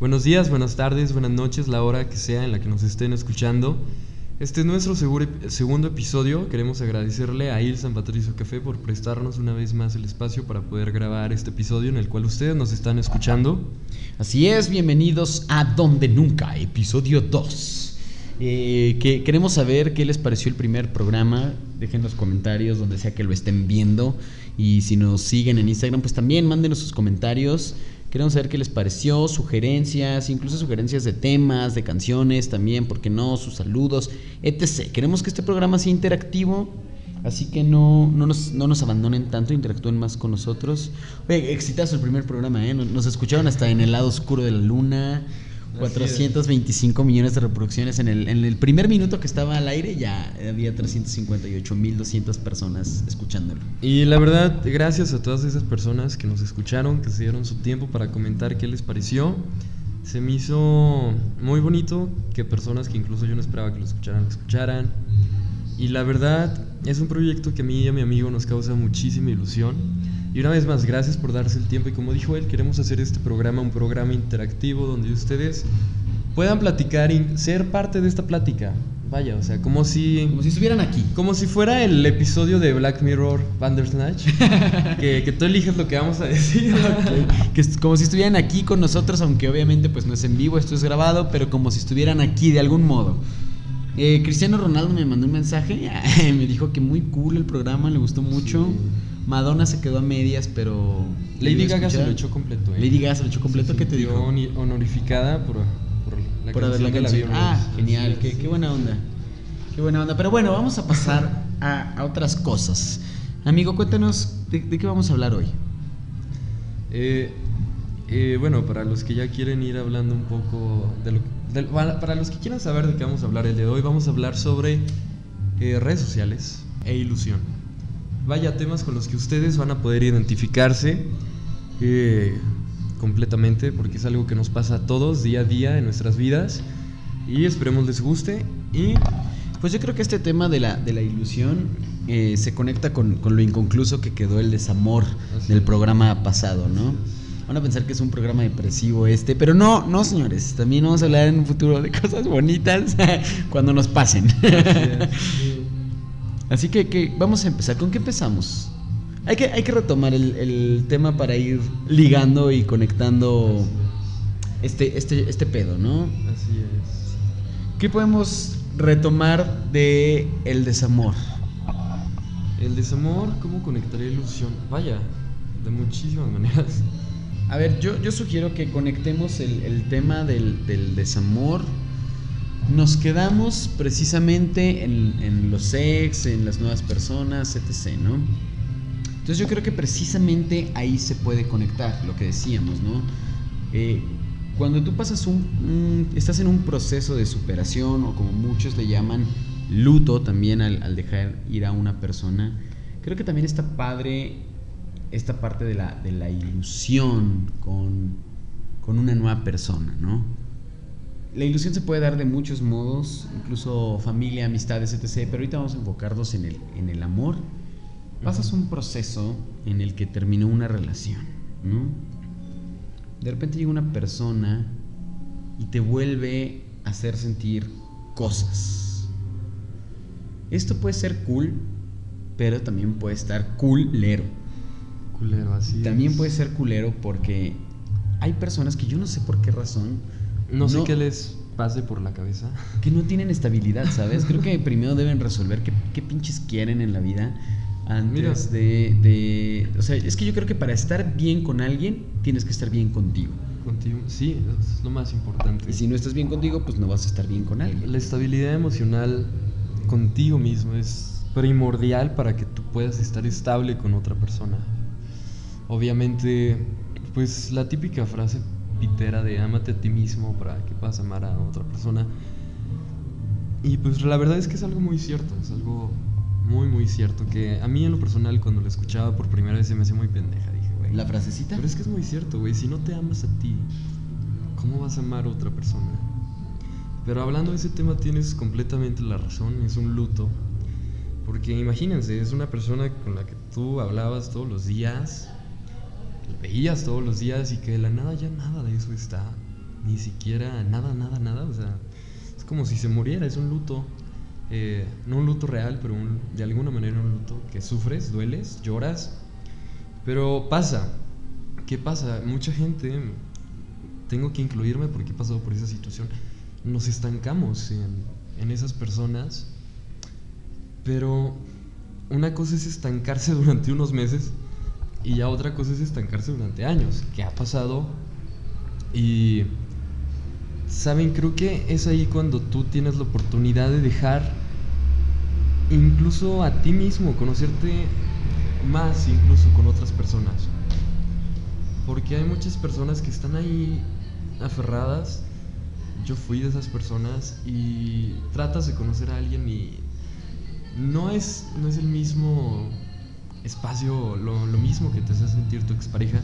Buenos días, buenas tardes, buenas noches, la hora que sea en la que nos estén escuchando. Este es nuestro segundo episodio. Queremos agradecerle a Il San Patricio Café por prestarnos una vez más el espacio para poder grabar este episodio en el cual ustedes nos están escuchando. Así es, bienvenidos a Donde Nunca, episodio 2. Eh, que queremos saber qué les pareció el primer programa. Dejen los comentarios donde sea que lo estén viendo. Y si nos siguen en Instagram, pues también mándenos sus comentarios. Queremos saber qué les pareció, sugerencias, incluso sugerencias de temas, de canciones también, ¿por qué no? Sus saludos, etc. Queremos que este programa sea interactivo, así que no, no, nos, no nos abandonen tanto, interactúen más con nosotros. Oye, exitazo el primer programa, ¿eh? Nos escucharon hasta en el lado oscuro de la luna. 425 millones de reproducciones en el, en el primer minuto que estaba al aire ya había 358.200 personas escuchándolo. Y la verdad, gracias a todas esas personas que nos escucharon, que se dieron su tiempo para comentar qué les pareció. Se me hizo muy bonito que personas que incluso yo no esperaba que lo escucharan, lo escucharan. Y la verdad, es un proyecto que a mí y a mi amigo nos causa muchísima ilusión y una vez más, gracias por darse el tiempo y como dijo él, queremos hacer este programa un programa interactivo donde ustedes puedan platicar y ser parte de esta plática. Vaya, o sea, como si... Como si estuvieran aquí. Como si fuera el episodio de Black Mirror Bandersnatch. que, que tú eliges lo que vamos a decir. Que es como si estuvieran aquí con nosotros, aunque obviamente pues no es en vivo, esto es grabado, pero como si estuvieran aquí de algún modo. Eh, Cristiano Ronaldo me mandó un mensaje, me dijo que muy cool el programa, le gustó mucho. Madonna se quedó a medias, pero. Lady Gaga se lo echó completo. ¿eh? Lady Gaga se lo echó completo. ¿Qué te dijo? honorificada por, por la por la canción. Ah, genial. Qué, qué, buena onda. Qué buena onda. Pero bueno, vamos a pasar a, a otras cosas. Amigo, cuéntanos de, qué vamos a hablar hoy. Eh, eh, bueno, para los que ya quieren ir hablando un poco de lo para los que quieran saber de qué vamos a hablar el de hoy, vamos a hablar sobre eh, redes sociales e ilusión vaya temas con los que ustedes van a poder identificarse eh, completamente, porque es algo que nos pasa a todos día a día en nuestras vidas. Y esperemos les guste. Y pues yo creo que este tema de la, de la ilusión eh, se conecta con, con, lo inconcluso que quedó el desamor del programa pasado, ¿no? Van a pensar que es un programa depresivo este, pero no, no señores, también vamos a hablar en un futuro de cosas bonitas cuando nos pasen. Así que, vamos a empezar. ¿Con qué empezamos? Hay que, hay que retomar el, tema para ir ligando y conectando este, este, este pedo, ¿no? Así es. ¿Qué podemos retomar de el desamor? El desamor, ¿cómo conectaría ilusión? Vaya, de muchísimas maneras. A ver, yo, yo sugiero que conectemos el, tema del, del desamor nos quedamos precisamente en, los ex, en las nuevas personas, etc., ¿no? Entonces yo creo que precisamente ahí se puede conectar, lo que decíamos, ¿no? Eh, cuando tú pasas un, estás en un proceso de superación o como muchos le llaman luto también al, dejar ir a una persona, creo que también está padre esta parte de la, de la ilusión con, con una nueva persona, ¿no? La ilusión se puede dar de muchos modos, incluso familia, amistades, etc. Pero ahorita vamos a enfocarnos en el, en el amor. Pasas un proceso en el que terminó una relación, ¿no? De repente llega una persona y te vuelve a hacer sentir cosas. Esto puede ser cool, pero también puede estar culero. Culero, así. También puede ser culero porque hay personas que yo no sé por qué razón no sé qué les pase por la cabeza. Que no tienen estabilidad, ¿sabes? Creo que primero deben resolver qué, pinches quieren en la vida antes de, de, O sea, es que yo creo que para estar bien con alguien, tienes que estar bien contigo. Contigo, sí, es lo más importante. Y si no estás bien contigo, pues no vas a estar bien con alguien. La estabilidad emocional contigo mismo es primordial para que tú puedas estar estable con otra persona. Obviamente, pues la típica frase pitera de ámate a ti mismo para que puedas amar a otra persona. Y pues la verdad es que es algo muy cierto, es algo muy, muy cierto. Que a mí en lo personal, cuando lo escuchaba por primera vez, se me hacía muy pendeja. Dije, güey. ¿La frasecita? Pero es que es muy cierto, güey. Si no te amas a ti, ¿cómo vas a amar a otra persona? Pero hablando de ese tema, tienes completamente la razón. Es un luto. Porque imagínense, es una persona con la que tú hablabas todos los días veías todos los días y que de la nada ya nada de eso está. ni siquiera nada, nada, nada. O sea, es como si se muriera, es un luto. Eh, no un luto real, pero de alguna manera un luto que sufres, dueles, lloras. Pero pasa. ¿Qué pasa? Mucha gente, tengo que incluirme porque he pasado por esa situación, nos estancamos en, en esas personas. Pero una cosa es estancarse durante unos meses y ya otra cosa es estancarse durante años, que ha pasado y saben, creo que es ahí cuando tú tienes la oportunidad de dejar incluso a ti mismo, conocerte más incluso con otras personas. Porque hay muchas personas que están ahí aferradas. Yo fui de esas personas y tratas de conocer a alguien y no es, no es el mismo espacio, lo, mismo que te hace sentir tu expareja.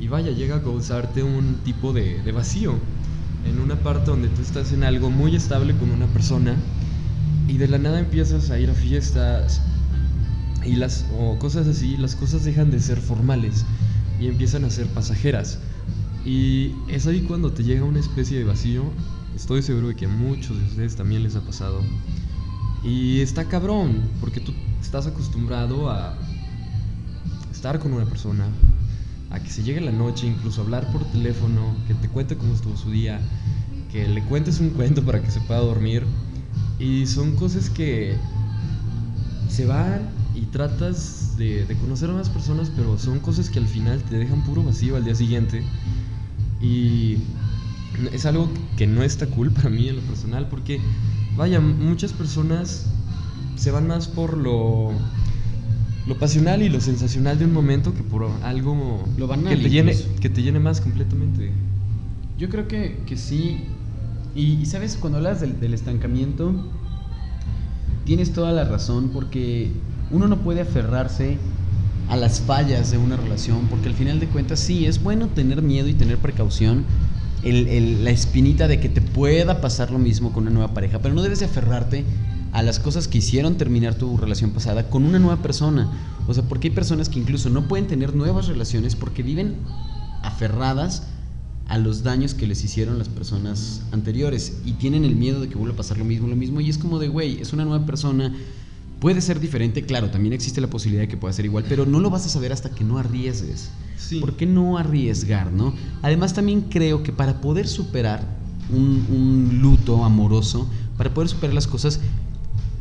Y vaya, llega a causarte un tipo de, vacío. En una parte donde tú estás en algo muy estable con una persona y de la nada empiezas a ir a fiestas y las o cosas así, las cosas dejan de ser formales y empiezan a ser pasajeras. Y es ahí cuando te llega una especie de vacío. Estoy seguro de que a muchos de ustedes también les ha pasado. Y está cabrón, porque tú estás acostumbrado a estar con una persona, a que se llegue la noche, incluso hablar por teléfono, que te cuente cómo estuvo su día, que le cuentes un cuento para que se pueda dormir. Y son cosas que se van y tratas de, conocer a más personas, pero son cosas que al final te dejan puro vacío al día siguiente. Y es algo que no está cool para mí en lo personal, porque vaya, muchas personas se van más por lo, lo pasional y lo sensacional de un momento que por algo lo que, te llene, que te llene más completamente. Yo creo que, que sí. Y, sabes, cuando hablas del, del estancamiento, tienes toda la razón porque uno no puede aferrarse a las fallas de una relación, porque al final de cuentas sí, es bueno tener miedo y tener precaución, la espinita de que te pueda pasar lo mismo con una nueva pareja, pero no debes de aferrarte a las cosas que hicieron terminar tu relación pasada con una nueva persona. O sea, porque hay personas que incluso no pueden tener nuevas relaciones porque viven aferradas a los daños que les hicieron las personas anteriores y tienen el miedo de que vuelva a pasar lo mismo, lo mismo y es como de, güey, es una nueva persona, puede ser diferente, claro, también existe la posibilidad de que pueda ser igual, pero no lo vas a saber hasta que no arriesgues. ¿Por qué no arriesgar, no? Además también creo que para poder superar un, luto amoroso, para poder superar las cosas,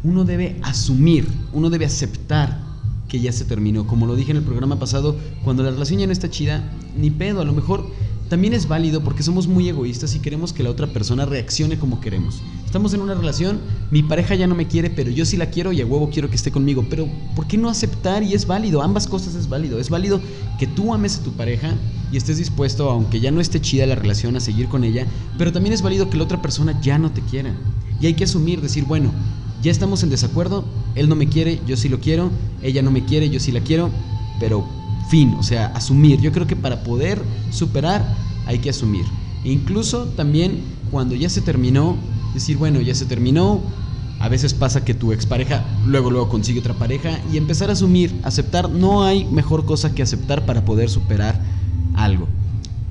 uno debe asumir, uno debe aceptar que ya se terminó. Como lo dije en el programa pasado, cuando la relación ya no está chida, ni pedo, a lo mejor también es válido porque somos muy egoístas y queremos que la otra persona reaccione como queremos. Estamos en una relación, mi pareja ya no me quiere, pero yo sí la quiero y a huevo quiero que esté conmigo. Pero ¿por qué no aceptar? Y es válido, ambas cosas es válido. Es válido que tú ames a tu pareja y estés dispuesto, aunque ya no esté chida la relación, a seguir con ella, pero también es válido que la otra persona ya no te quiera. Y hay que asumir, decir, bueno, ya estamos en desacuerdo, él no me quiere, yo sí lo quiero, ella no me quiere, yo sí la quiero, pero fin, o sea, asumir. Yo creo que para poder superar hay que asumir. E incluso también cuando ya se terminó, decir, bueno, ya se terminó, a veces pasa que tu expareja luego luego consigue otra pareja y empezar a asumir, aceptar, no hay mejor cosa que aceptar para poder superar algo.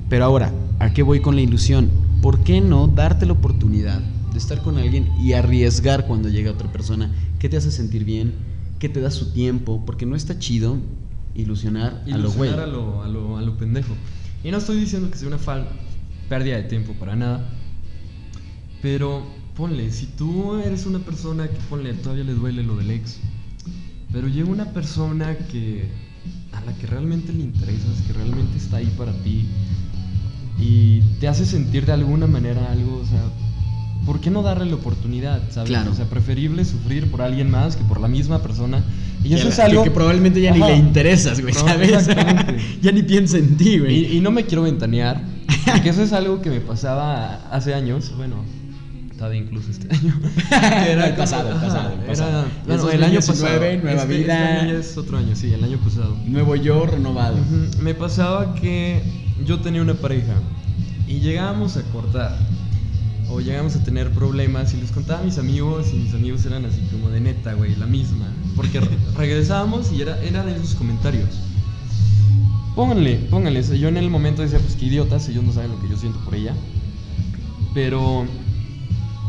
Pero ahora, ¿a qué voy con la ilusión? ¿Por qué no darte la oportunidad estar con alguien y arriesgar cuando llega otra persona? ¿Qué te hace sentir bien? ¿Qué te da su tiempo? Porque no está chido ilusionar, a lo güey. A lo, a, lo, a lo pendejo. Y no estoy diciendo que sea una falta pérdida de tiempo para nada. Pero ponle, si tú eres una persona que ponle, todavía le duele lo del ex. Pero llega una persona que a la que realmente le interesas, que realmente está ahí para ti y te hace sentir de alguna manera algo, o sea, ¿por qué no darle la oportunidad? ¿sabes? Claro. O sea, preferible sufrir por alguien más que por la misma persona. Y eso es algo. Que, probablemente ya ni le interesas, güey, ¿sabes? ya ni piensa en ti, güey. Y, y, no me quiero ventanear, porque eso es algo que me pasaba hace años, bueno. Estaba incluso este año. Era el pasado, el pasado, el pasado. Era, bueno, el año pasado. Nueva este, vida. Este año es otro año, sí, el año pasado. Nuevo yo renovado. Me pasaba que yo tenía una pareja y llegábamos a cortar o llegamos a tener problemas y les contaba a mis amigos y mis amigos eran así como de neta, güey, la misma. Porque regresábamos y era, era de esos comentarios. Pónganle, pónganle. Yo en el momento decía, pues qué idiotas, ellos no saben lo que yo siento por ella. Pero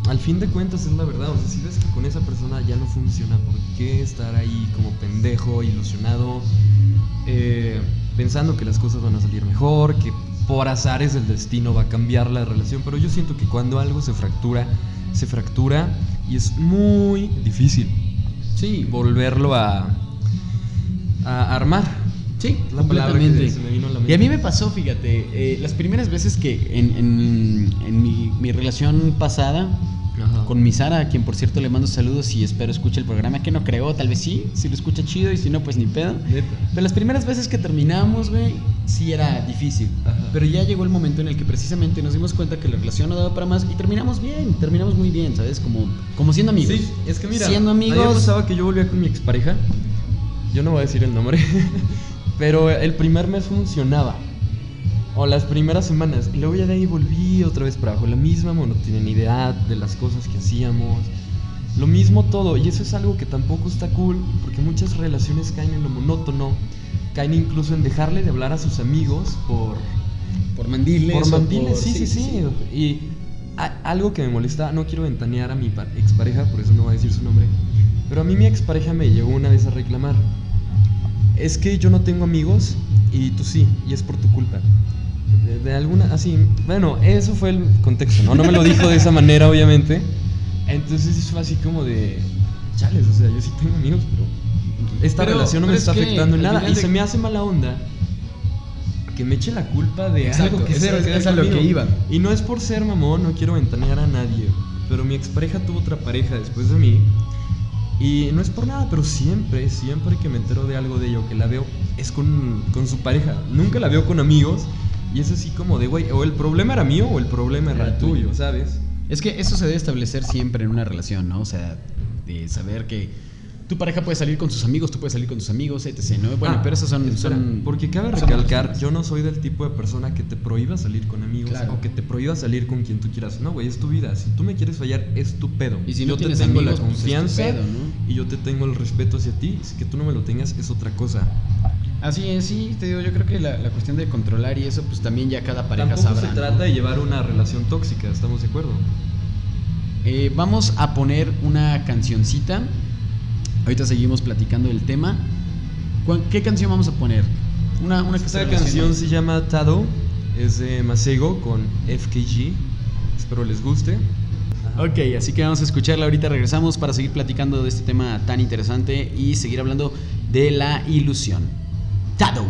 al fin de cuentas es la verdad. O sea, si ves que con esa persona ya no funciona, ¿por qué estar ahí como pendejo, ilusionado, eh, pensando que las cosas van a salir mejor, que por azares del destino va a cambiar la relación? Pero yo siento que cuando algo se fractura, se fractura y es muy difícil. Sí, volverlo a, a armar. Sí, La palabra que completamente. se me vino a la Y mente. a mí me pasó, fíjate, eh, las primeras veces que en, en- en mi, mi relación pasada Ajá. con mi Sara, a quien por cierto le mando saludos y espero escuche el programa, que no creo, tal vez sí, si lo escucha chido y si no, pues ni pedo. Neta. Pero las primeras veces que terminamos, güey, sí era difícil. Ajá. Pero ya llegó el momento en el que precisamente nos dimos cuenta que la relación no daba para más y terminamos bien, terminamos muy bien, ¿sabes? Como, como siendo amigos. Sí, es que mira, siendo a mí me amigos. pasaba que yo volvía con mi expareja. Yo no voy a decir el nombre, pero el primer mes funcionaba. O las primeras semanas. Y luego ya de ahí volví otra vez para abajo. La misma monotonidad de las cosas que hacíamos. Lo mismo todo. Y eso es algo que tampoco está cool. Porque muchas relaciones caen en lo monótono. Caen incluso en dejarle de hablar a sus amigos por, por mandiles. por mandiles, por- sí, sí, sí, Y a- algo que me molesta, no quiero ventanear a mi pa- expareja, por eso no voy a decir su nombre. Pero a mí mi expareja me llegó una vez a reclamar. Es que yo no tengo amigos y tú sí, y es por tu culpa. De, de alguna, así, bueno, eso fue el contexto, ¿no? No me lo dijo de esa manera, obviamente. Entonces fue así como de, chales, o sea, yo sí tengo amigos, pero esta Pero- relación no me pero es está afectando en nada. Y de- se me hace mala onda que me eche la culpa de Exacto, algo que eso cero es- a lo que iba. Y no es por ser mamón, no quiero ventanear a nadie. Pero mi expareja tuvo otra pareja después de mí. Y no es por nada, pero siempre, siempre que me entero de algo de ello, que la veo, es con, con su pareja. Nunca la veo con amigos. Y es así como de, güey, o el problema era mío o el problema era, Era tuyo, tuyo. ¿sabes? Es que eso se debe establecer siempre en una relación, ¿no? O sea, de saber que tu pareja puede salir con sus amigos, tú puedes salir con tus amigos, etc. ¿no? Bueno, Ah, pero esos son, espera, son- Porque cabe recalcar, yo no soy del tipo de persona que te prohíba salir con amigos Claro. o que te prohíba salir con quien tú quieras. No, güey, es tu vida. Si tú me quieres fallar, es tu pedo. Y si no yo te tengo amigos, la pues, es tu confianza pedo, ¿no? y yo te tengo el respeto hacia ti. Si que tú no me lo tengas es otra cosa. Así es, sí, te digo, yo creo que la, la cuestión de controlar y eso, pues también ya cada pareja Tampoco sabrá. se ¿no? trata de llevar una relación tóxica, ¿estamos de acuerdo? Eh, vamos a poner una cancioncita. Ahorita seguimos platicando del tema. ¿Cuál- ¿Qué canción vamos a poner? Una, Esta canción se llama Tado, es de Masego con FKG. Espero les guste. Ok, así que vamos a escucharla. Ahorita regresamos para seguir platicando de este tema tan interesante y seguir hablando de la ilusión. Tado.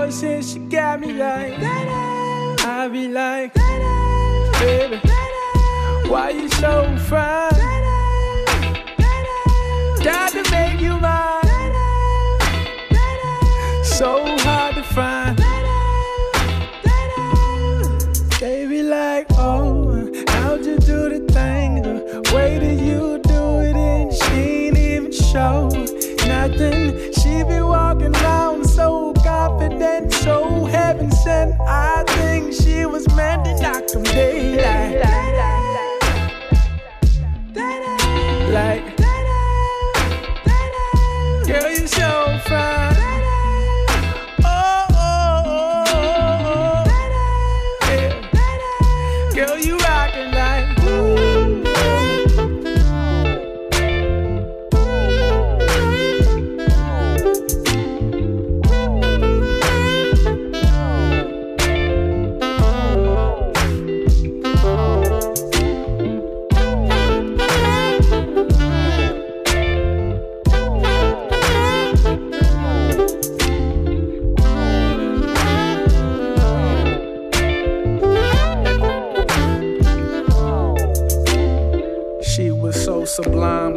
And she got me like I be like, baby, why you so fine? Got to make you mine. So hard to find. They be like, oh, how'd you do the thing? The way that you do it, and she ain't even show nothing. She be walking confident, so heaven sent. I think she was meant to knock him daylight. Sublime,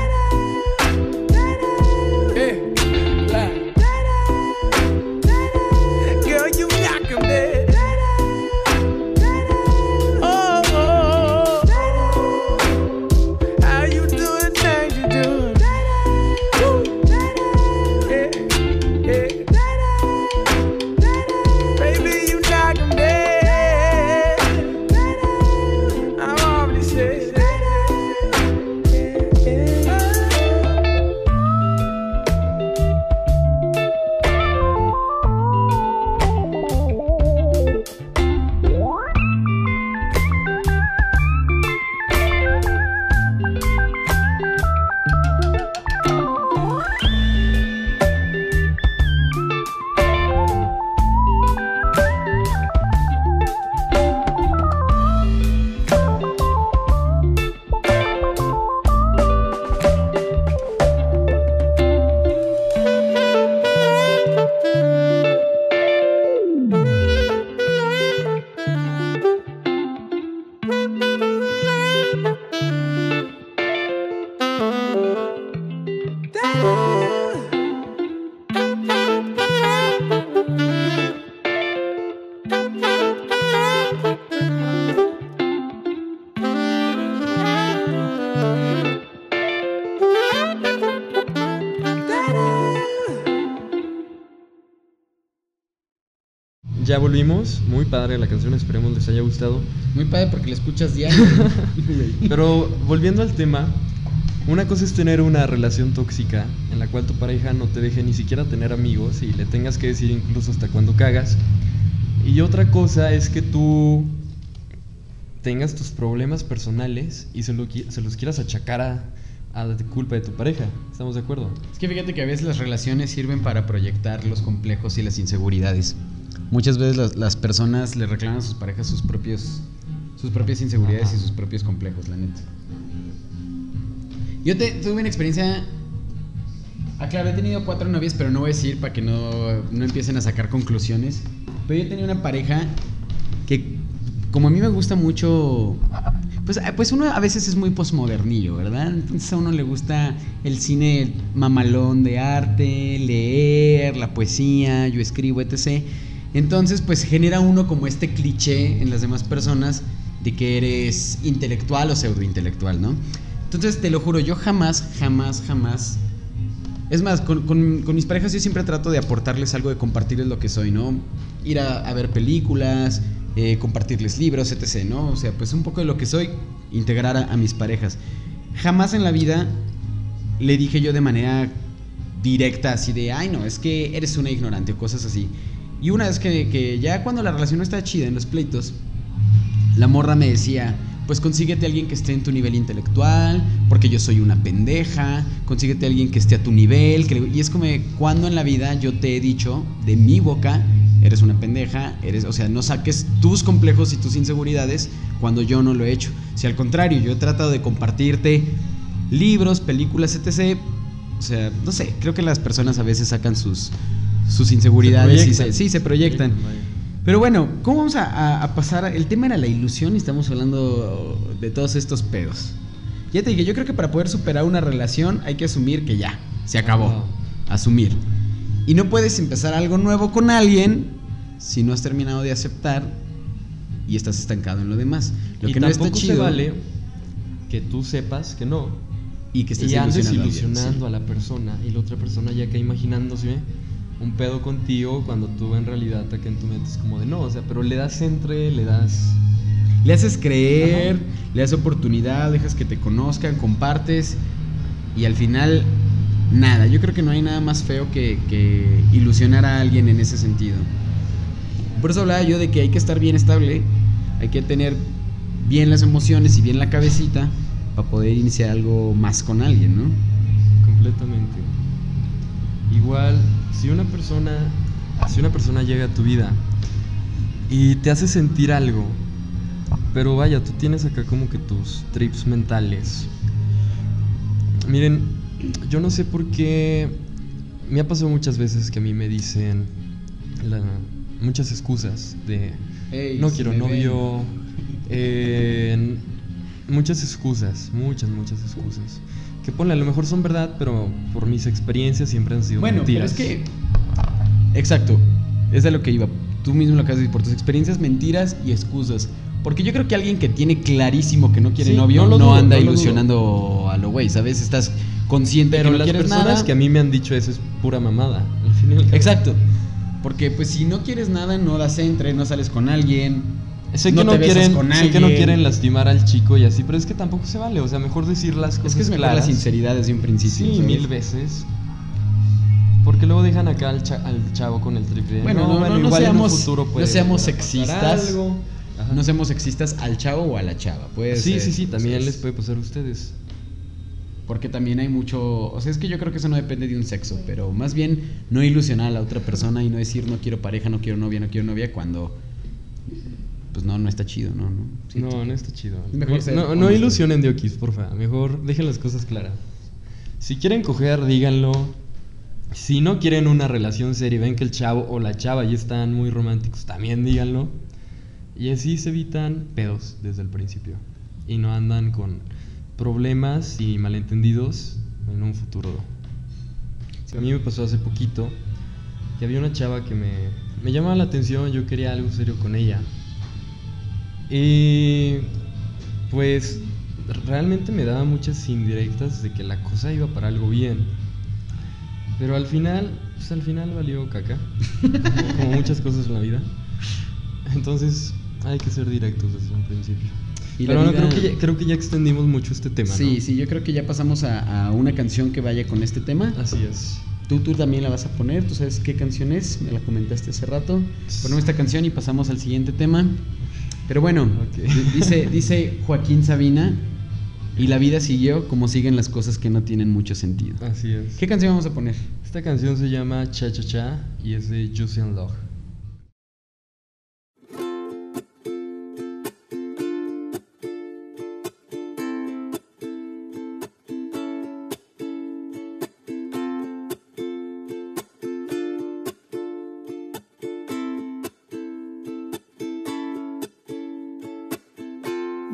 Padre la canción, esperemos les haya gustado. Muy padre porque la escuchas diario. Pero volviendo al tema, una cosa es tener una relación tóxica en la cual tu pareja no te deje ni siquiera tener amigos y le tengas que decir incluso hasta cuando cagas. Y otra cosa es que tú tengas tus problemas personales y se, lo se los quieras achacar a, a la culpa de tu pareja. ¿Estamos de acuerdo? Es que fíjate que a veces las relaciones sirven para proyectar los complejos y las inseguridades. Muchas veces las, las personas le reclaman a sus parejas sus propios sus propias inseguridades Ajá. y sus propios complejos, la neta. Yo te, tuve una experiencia. Ah, claro, he tenido cuatro novias, pero no voy a decir para que no, no empiecen a sacar conclusiones. Pero yo tenía una pareja que, como a mí me gusta mucho. Pues, ah, pues uno a veces es muy posmodernillo, ¿verdad? Entonces a uno le gusta el cine mamalón de arte, leer, la poesía, yo escribo, etc. Entonces, pues genera uno como este cliché en las demás personas de que eres intelectual o pseudointelectual, ¿no? Entonces, te lo juro, yo jamás, jamás, jamás es más, con, con- con mis parejas yo siempre trato de aportarles algo, de compartirles lo que soy, ¿no? Ir a, a ver películas, eh, compartirles libros, etc., ¿no? O sea, pues un poco de lo que soy, integrar a, a mis parejas. Jamás en la vida le dije yo de manera directa, así de, ay, no, es que eres una ignorante o cosas así. Y una vez que, que ya cuando la relación no está chida en los pleitos, la morra me decía, pues consíguete a alguien que esté en tu nivel intelectual, porque yo soy una pendeja, consíguete a alguien que esté a tu nivel, que y es como, cuando en la vida yo te he dicho de mi boca, eres una pendeja, eres, o sea, no saques tus complejos y tus inseguridades cuando yo no lo he hecho. Si al contrario, yo he tratado de compartirte libros, películas, etc. O sea, no sé, creo que las personas a veces sacan sus, sus inseguridades y se, proyectan. sí, se proyectan. Pero bueno, ¿cómo vamos a, pasar? El tema era la ilusión y estamos hablando de todos estos pedos. Ya te dije, yo creo que para poder superar una relación hay que asumir que ya, se acabó. Asumir. Y no puedes empezar algo nuevo con alguien si no has terminado de aceptar y estás estancado en lo demás. Lo y que no está chido se vale que tú sepas que no. y que estés y andes ilusionando, a alguien, ilusionando sí. a la persona y la otra persona ya que imaginándose un pedo contigo cuando tú en realidad acá en tu mente es como de no, o sea, pero le das entre, le das... Le haces creer, Ajá. le das oportunidad, dejas que te conozcan, compartes y al final nada. Yo creo que no hay nada más feo que, que ilusionar a alguien en ese sentido. Por eso hablaba yo de que hay que estar bien estable, hay que tener bien las emociones y bien la cabecita para poder iniciar algo más con alguien, ¿no? Completamente. Igual, si una persona, si una persona llega a tu vida y te hace sentir algo, pero vaya, tú tienes acá como que tus trips mentales. Miren, yo no sé por qué me ha pasado muchas veces que a mí me dicen la- muchas excusas de no quiero novio, eh, muchas excusas, muchas, muchas excusas. Que ponle, a lo mejor son verdad, pero por mis experiencias siempre han sido Bueno, mentiras. pero es que. Exacto. Es de lo que iba. Tú mismo lo acabas de decir, por tus experiencias, mentiras y excusas. Porque yo creo que alguien que tiene clarísimo que no quiere Sí, novio no no, lo dudo, anda no lo dudo. ilusionando a lo güey, ¿sabes? Estás consciente Pero que no las quieres personas nada. que a mí me han dicho eso es pura mamada. Al. Exacto. Porque pues si no quieres nada, no das entre, no sales con alguien. Sé no que no, besas quieren, con sé que no quieren lastimar al chico y así, pero es que tampoco se vale. O sea, mejor decir las cosas Es que es mejor claras. la sinceridad desde un principio. Sí, ¿sabes? mil veces. Porque luego dejan acá al, cha- al chavo con el triple. Bueno, no, no, no igual seamos- en un futuro no puede seamos a pasar sexistas. algo. No seamos sexistas al chavo o a la chava. Puede Sí, ser, sí, sí, también ¿sabes? les puede pasar a ustedes. Porque también hay mucho. O sea, es que yo creo que eso no depende de un sexo, pero más bien no ilusionar a la otra persona y no decir no quiero pareja, no quiero novia, no quiero novia cuando. Pues no, no está chido, ¿no? no, Sí, no, no está chido. Mejor ser no, no ilusionen de Okis, porfa. Mejor dejen las cosas claras. Si quieren coger, díganlo. Si no quieren una relación seria y ven que el chavo o la chava ya están muy románticos, también díganlo. Y así se evitan pedos desde el principio. Y no andan con problemas y malentendidos en un futuro. A mí me pasó hace poquito que había una chava que me, me llamaba la atención, yo quería algo serio con ella. Y pues realmente me daba muchas indirectas de que la cosa iba para algo bien. Pero al final, pues al final valió caca. como, como muchas cosas en la vida. Entonces hay que ser directos desde un principio. Y Pero bueno, vida- creo, que ya, creo que ya extendimos mucho este tema, Sí, ¿no? sí, yo creo que ya pasamos a, a una canción que vaya con este tema. Así es. Tú, tú también la vas a poner, tú sabes qué canción es, me la comentaste hace rato. Ponemos esta canción y pasamos al siguiente tema. Pero bueno, dice Joaquín Sabina, y la vida siguió como siguen las cosas que no tienen mucho sentido. Así es. ¿Qué canción vamos a poner? Esta canción se llama Cha Cha Cha y es de Juicy and Love.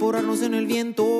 Evaporarnos en el viento.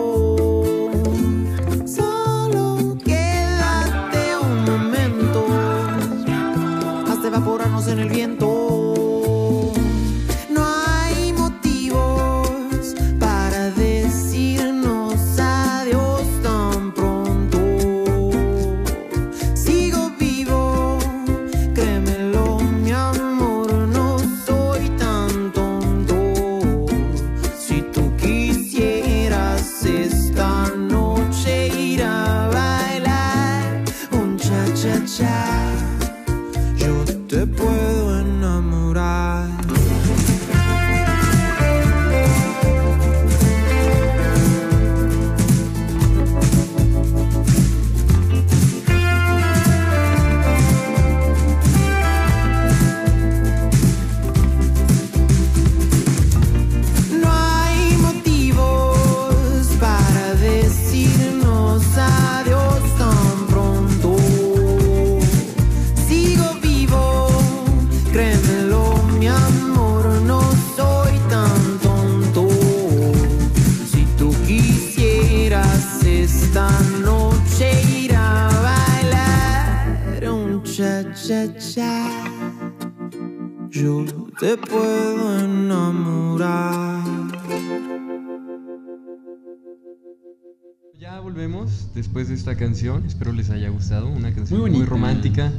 Después de esta canción. Espero les haya gustado. Una canción Muy romántica.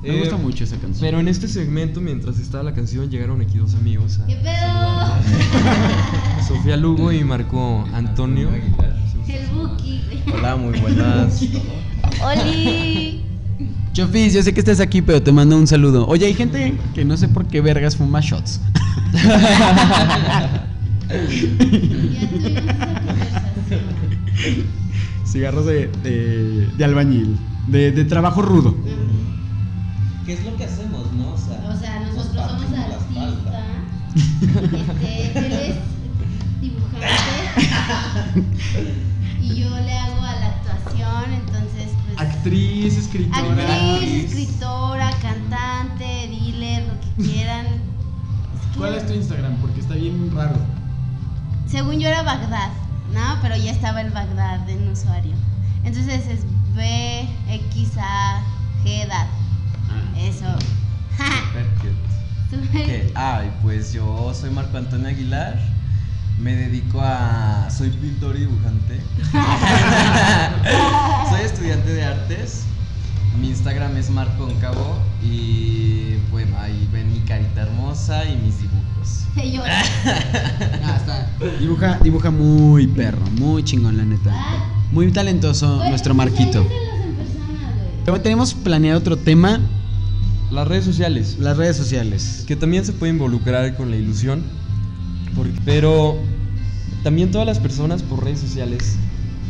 Me Eh, gusta mucho esa canción. Pero en este segmento, mientras estaba la canción, llegaron aquí dos amigos a ¿Qué pedo? Sofía Lugo y Marco Antonio. El Buki. Hola, muy buenas. Oli. Chofis, yo sé que estás aquí, pero te mando un saludo. Oye, hay gente que no sé por qué vergas fuma shots. Ya. Cigarros de, de, de albañil, de, de trabajo rudo. ¿Qué es lo que hacemos, no? O sea, O sea, nos nosotros somos artistas. Este, él es dibujante. Y yo le hago a la actuación, entonces pues. Actriz, escritora. Actriz, escritora, cantante, dealer, lo que quieran. ¿Cuál es tu Instagram? Porque está bien raro. Según yo era Bagdad, ¿no? Pero ya estaba el Bagdad en usuario. Entonces es B, X, A, G, DAD. Eso. Perfecto. Súper- ¿Qué? Ay, pues yo soy Marco Antonio Aguilar. Me dedico a. Soy pintor y dibujante. soy estudiante de artes. Mi Instagram es Marco Cóncavo. Y bueno, ahí ven mi carita hermosa y mis dibujos. Yo, Ah, está. Dibuja, dibuja muy perro, muy chingón, la neta. Ah. Muy talentoso nuestro Marquito. Luego tenemos planeado otro tema, Las redes sociales. las redes sociales. que también se puede involucrar con la ilusión, porque- pero también todas las personas por redes sociales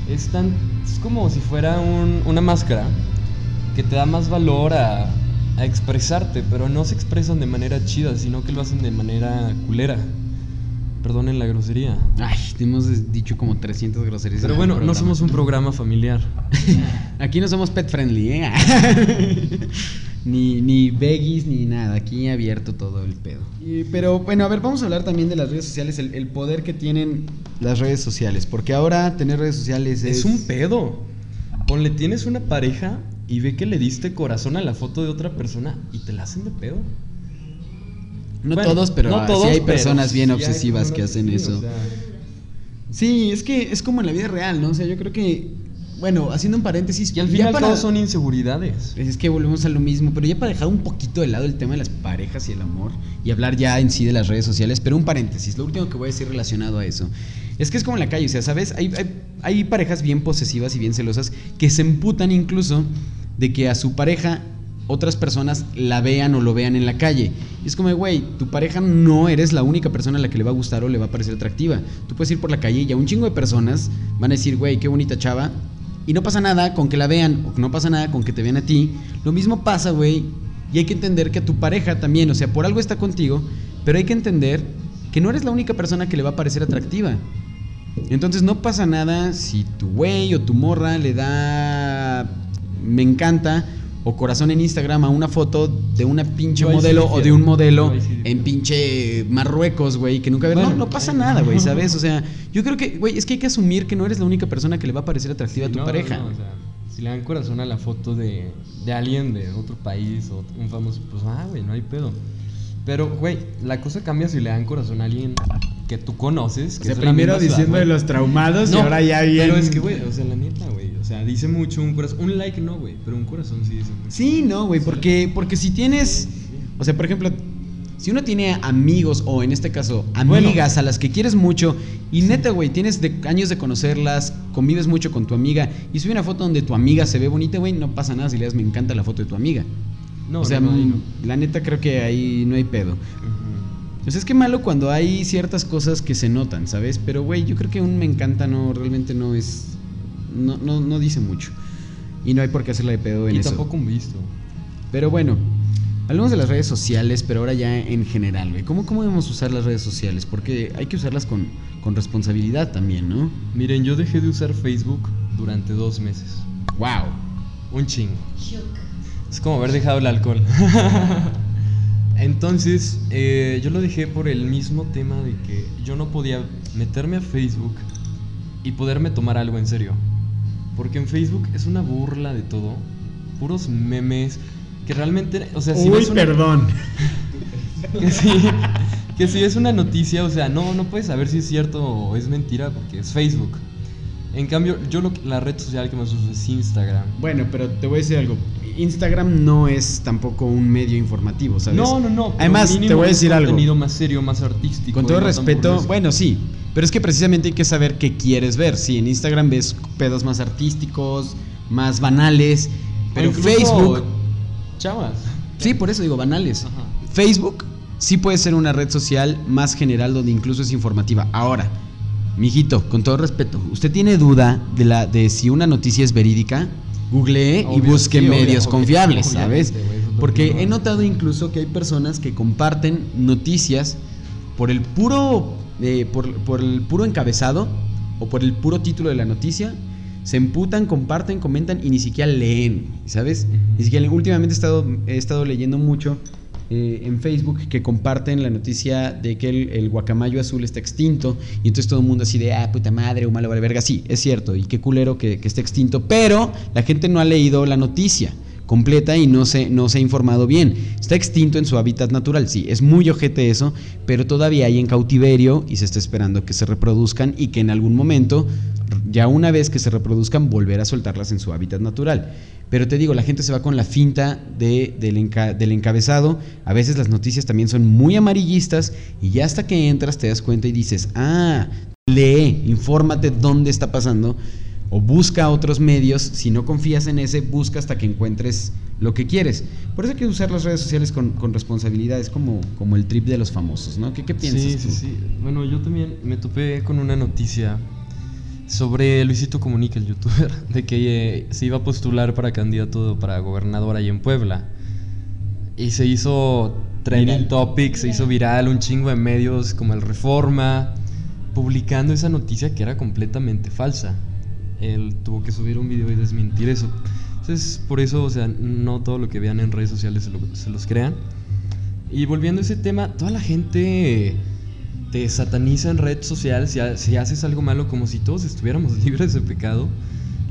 están, es como si fuera un- una máscara que te da más valor a, a expresarte, pero no se expresan de manera chida, sino que lo hacen de manera culera. Perdonen la grosería. Ay, te hemos dicho como 300 groserías. Pero bueno, no somos un programa familiar. Aquí no somos pet friendly, ¿eh? ni, ni veggies ni nada. Aquí abierto todo el pedo. Y- pero bueno, a ver, vamos a hablar también de las redes sociales, el, el poder que tienen las redes sociales. Porque ahora tener redes sociales es. Es un pedo. Ponle, tienes una pareja y ve que le diste corazón a la foto de otra persona y te la hacen de pedo. No Bueno, todos, pero no todos, sí hay personas bien sí obsesivas que hacen eso. o sea, Sí, es que es como en la vida real, ¿no? O sea, yo creo que. Bueno, haciendo un paréntesis. y al final para- todos son inseguridades. Es que volvemos a lo mismo, pero ya para dejar un poquito de lado el tema de las parejas y el amor y hablar ya en sí de las redes sociales, pero un paréntesis, lo último que voy a decir relacionado a eso, es que es como en la calle, o sea, ¿sabes? Hay, hay, hay parejas bien posesivas y bien celosas que se emputan incluso de que a su pareja otras personas la vean o lo vean en la calle. Es como, güey, tu pareja no eres la única persona a la que le va a gustar o le va a parecer atractiva. Tú puedes ir por la calle y a un chingo de personas van a decir, güey, qué bonita chava, y no pasa nada con que la vean, o no pasa nada con que te vean a ti. Lo mismo pasa, güey. Y hay que entender que a tu pareja también, o sea, por algo está contigo, pero hay que entender que no eres la única persona que le va a parecer atractiva. Entonces no pasa nada si tu güey o tu morra le da me encanta o corazón en Instagram a una foto de una pinche modelo o de un modelo en pinche Marruecos, güey, que nunca. Bueno, no, no pasa nada, güey. ¿sabes? O sea, yo creo que, güey, es que hay que asumir que no eres la única persona que le va a parecer atractiva Sí, a tu pareja. no, o sea, si le dan corazón a la foto de, de alguien de otro país o un famoso, pues ah, güey, no hay pedo. Pero, güey, la cosa cambia si le dan corazón a alguien que tú conoces. O Que sea, de la primero diciendo de los traumados y ahora ya bien. Pero es que, güey, o sea, la neta, güey. O sea, dice mucho un corazón. Un like no, güey, pero un corazón sí dice mucho. Sí, no, güey, porque, porque si tienes. O sea, por ejemplo, Si uno tiene amigos o en este caso Bueno. amigas a las que quieres mucho y neta, güey, tienes de- años de conocerlas, convives mucho con tu amiga y sube una foto donde tu amiga se ve bonita, güey, no pasa nada si le das me encanta la foto de tu amiga. No, o sea, no, no, la neta creo que ahí no hay pedo. O sea, es que malo cuando hay ciertas cosas que se notan, ¿sabes? Pero, güey, yo creo que un me encanta no, realmente no es. No, no, no dice mucho. Y no hay por qué hacerla de pedo en Y eso. tampoco un visto. Pero bueno, hablamos de las redes sociales, pero ahora ya en general, güey. ¿Cómo, ¿Cómo debemos usar las redes sociales? Porque hay que usarlas con, con responsabilidad también, ¿no? Miren, yo dejé de usar Facebook durante dos meses. ¡Wow! Un chingo. Es como haber dejado el alcohol. Entonces, eh, yo lo dejé por el mismo tema de que yo no podía meterme a Facebook y poderme tomar algo en serio. Porque en Facebook es una burla de todo. Puros memes. Que realmente, o sea, si ves una- perdón. que sí, que si es una noticia, o sea, no, no puedes saber si es cierto o es mentira porque es Facebook. En cambio, yo lo, la red social que más uso es Instagram. Bueno, pero te voy a decir algo. Instagram no es tampoco un medio informativo, ¿sabes? No, no, no. Además, te voy a decir algo. contenido más serio, más artístico. Con todo no respeto, bueno, sí, pero es que precisamente hay que saber qué quieres ver. Sí, en Instagram ves pedos más artísticos, más banales, pero Facebook, Chavas. sí, por eso digo banales. Ajá. Facebook sí puede ser una red social más general donde incluso es informativa. Ahora, mijito, con todo respeto, ¿usted tiene duda de la de si una noticia es verídica? Googlee y Obvio, busque sí, medios obvio, confiables, ¿sabes? Porque que he notado incluso que hay personas que comparten noticias por el puro por, por el puro encabezado o por el puro título de la noticia se emputan, comparten, comentan y ni siquiera leen, ¿sabes? Ni siquiera últimamente he estado he estado leyendo mucho eh, en Facebook que comparten la noticia de que el, el guacamayo azul está extinto y entonces todo el mundo así de, ah, puta madre, o malo vale verga. Sí, es cierto, y qué culero que, que esté extinto, pero la gente no ha leído la noticia completa y no se, no se ha informado bien. Está extinto en su hábitat natural, sí, es muy ojete eso, pero todavía hay en cautiverio y se está esperando que se reproduzcan y que en algún momento, ya una vez que se reproduzcan, volver a soltarlas en su hábitat natural. Pero te digo, la gente se va con la finta de, del, del encabezado. A veces las noticias también son muy amarillistas y ya hasta que entras te das cuenta y dices, ah, lee, infórmate dónde está pasando o busca otros medios. Si no confías en ese, busca hasta que encuentres lo que quieres. Por eso hay que usar las redes sociales con, con responsabilidad. Es como, como el trip de los famosos, ¿no? ¿Qué, qué piensas Sí, tú? sí, sí. Bueno, yo también me topé con una noticia sobre Luisito Comunica, el youtuber, de que eh, se iba a postular para candidato para gobernador ahí en Puebla. Y se hizo trending Viral. topic, se hizo viral un chingo de medios como el Reforma, publicando esa noticia que era completamente falsa. Él tuvo que subir un video y desmentir eso. Entonces, por eso, o sea, no todo lo que vean en redes sociales se, lo- se los crean. Y volviendo a ese tema, toda la gente te sataniza en red social si, ha- si haces algo malo como si todos estuviéramos libres de pecado,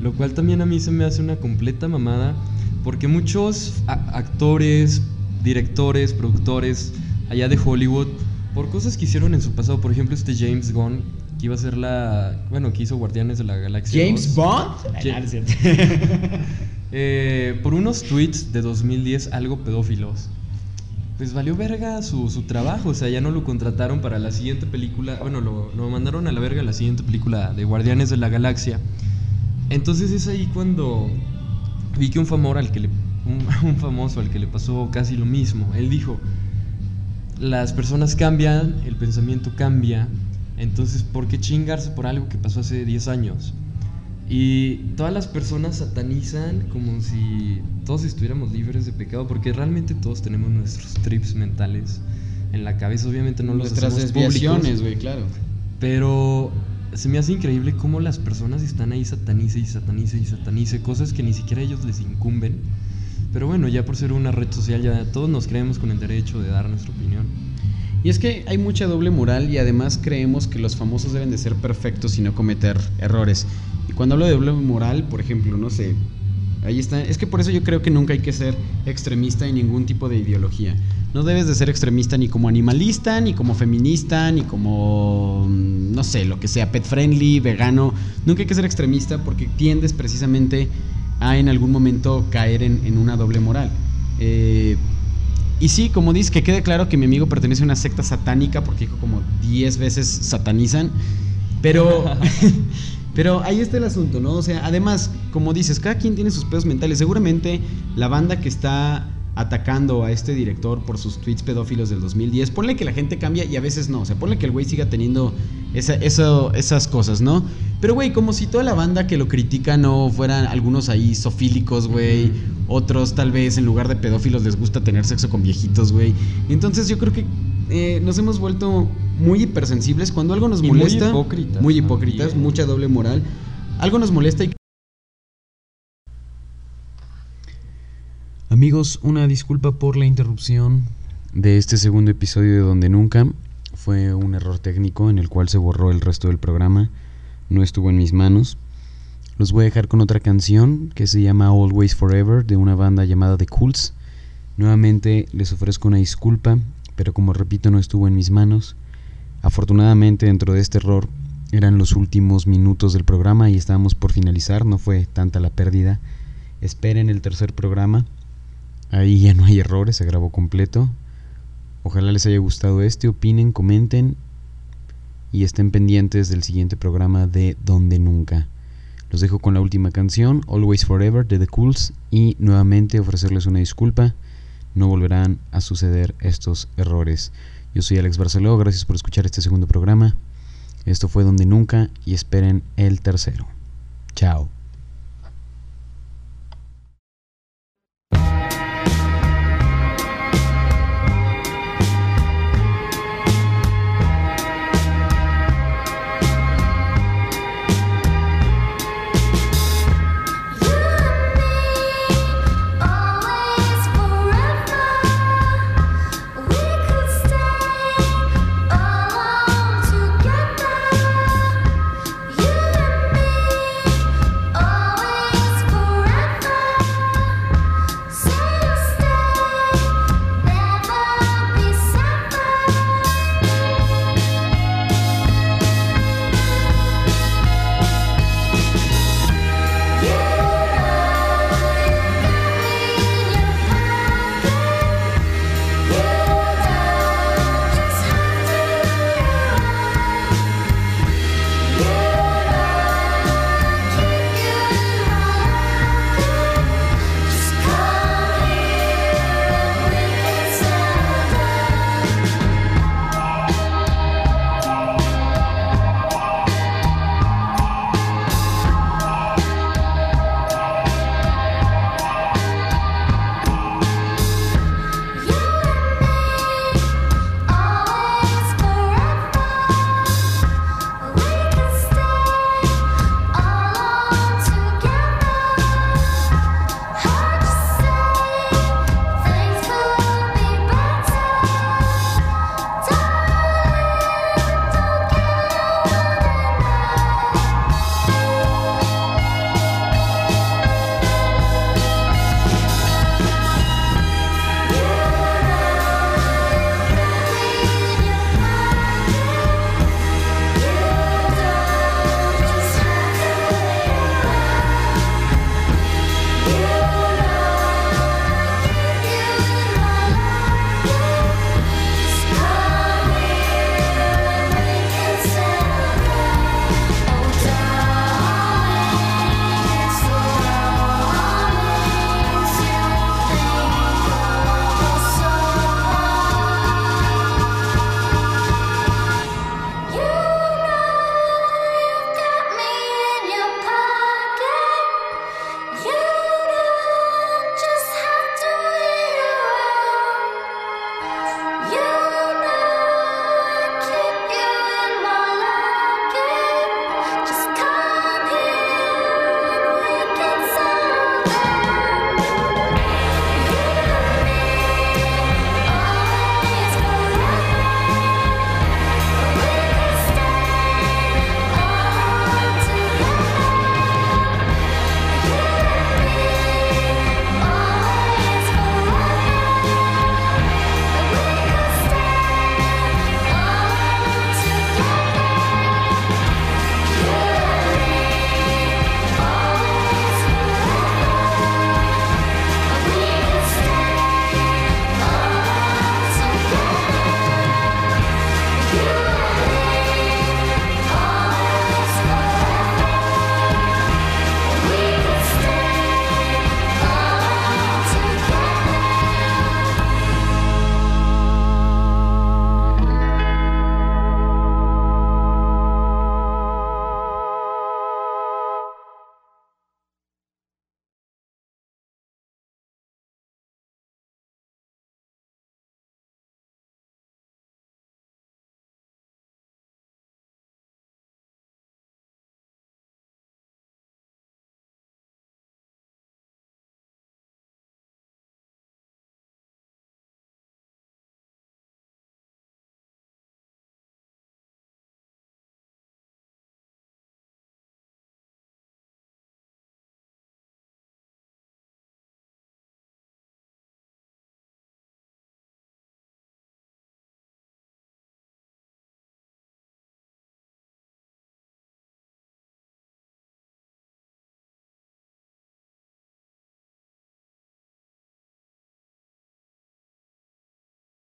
lo cual también a mí se me hace una completa mamada, porque muchos actores, directores, productores allá de Hollywood, por cosas que hicieron en su pasado, por ejemplo este James Gunn, que iba a ser la, bueno, que hizo Guardianes de la Galaxia. James 2. Bond. Ja- no es cierto. Eh, por unos tweets de 2010 algo pedófilos. Pues valió verga su, su trabajo, o sea, ya no lo contrataron para la siguiente película, bueno, lo, lo mandaron a la verga la siguiente película de Guardianes de la Galaxia. Entonces es ahí cuando vi que un, famor al que le, un, un famoso al que le pasó casi lo mismo, él dijo, las personas cambian, el pensamiento cambia, entonces ¿por qué chingarse por algo que pasó hace 10 años? Y todas las personas satanizan como si todos estuviéramos libres de pecado, porque realmente todos tenemos nuestros trips mentales en la cabeza. Obviamente no los Nuestras hacemos desviaciones, güey, claro. pero se me hace increíble cómo las personas están ahí satanice y satanice y satanice cosas que ni siquiera a ellos les incumben. Pero bueno, ya por ser una red social, ya todos nos creemos con el derecho de dar nuestra opinión. Y es que hay mucha doble moral y además creemos que los famosos deben de ser perfectos y no cometer errores. Y cuando hablo de doble moral, por ejemplo, no sé, ahí está. Es que por eso yo creo que nunca hay que ser extremista en ningún tipo de ideología. No debes de ser extremista ni como animalista, ni como feminista, ni como, mm, no sé, lo que sea, pet friendly, vegano. Nunca hay que ser extremista porque tiendes precisamente a en algún momento caer en, en una doble moral. Eh, Y sí, como dices, que quede claro que mi amigo pertenece a una secta satánica, porque dijo como 10 veces satanizan. Pero, pero ahí está el asunto, ¿no? O sea, además, como dices, cada quien tiene sus pedos mentales. Seguramente la banda que está atacando a este director por sus tweets pedófilos del 2010, ponle que la gente cambia y a veces no. O sea, ponle que el güey siga teniendo esa, esas cosas, ¿no? Pero, güey, como si toda la banda que lo critica no fueran algunos ahí sofílicos, güey. Otros, tal vez, en lugar de pedófilos, les gusta tener sexo con viejitos, güey. Entonces, yo creo que eh, nos hemos vuelto muy hipersensibles cuando algo nos Y muy molesta. hipócritas Muy hipócritas, también. mucha doble moral. Algo nos molesta y Amigos, una disculpa por la interrupción de este segundo episodio de Donde Nunca. Fue un error técnico en el cual se borró el resto del programa. No estuvo en mis manos. Los voy a dejar con otra canción que se llama Always Forever de una banda llamada The Cools. Nuevamente les ofrezco una disculpa, pero como repito no estuvo en mis manos. Afortunadamente dentro de este error eran los últimos minutos del programa y estábamos por finalizar, no fue tanta la pérdida. Esperen el tercer programa. Ahí ya no hay errores, se grabó completo. Ojalá les haya gustado este, opinen, comenten y estén pendientes del siguiente programa de Donde Nunca. Los dejo con la última canción, Always Forever de The Cools y nuevamente ofrecerles una disculpa. No volverán a suceder estos errores. Yo soy Alex Barceló, gracias por escuchar este segundo programa. Esto fue Donde Nunca y esperen el tercero. Chao.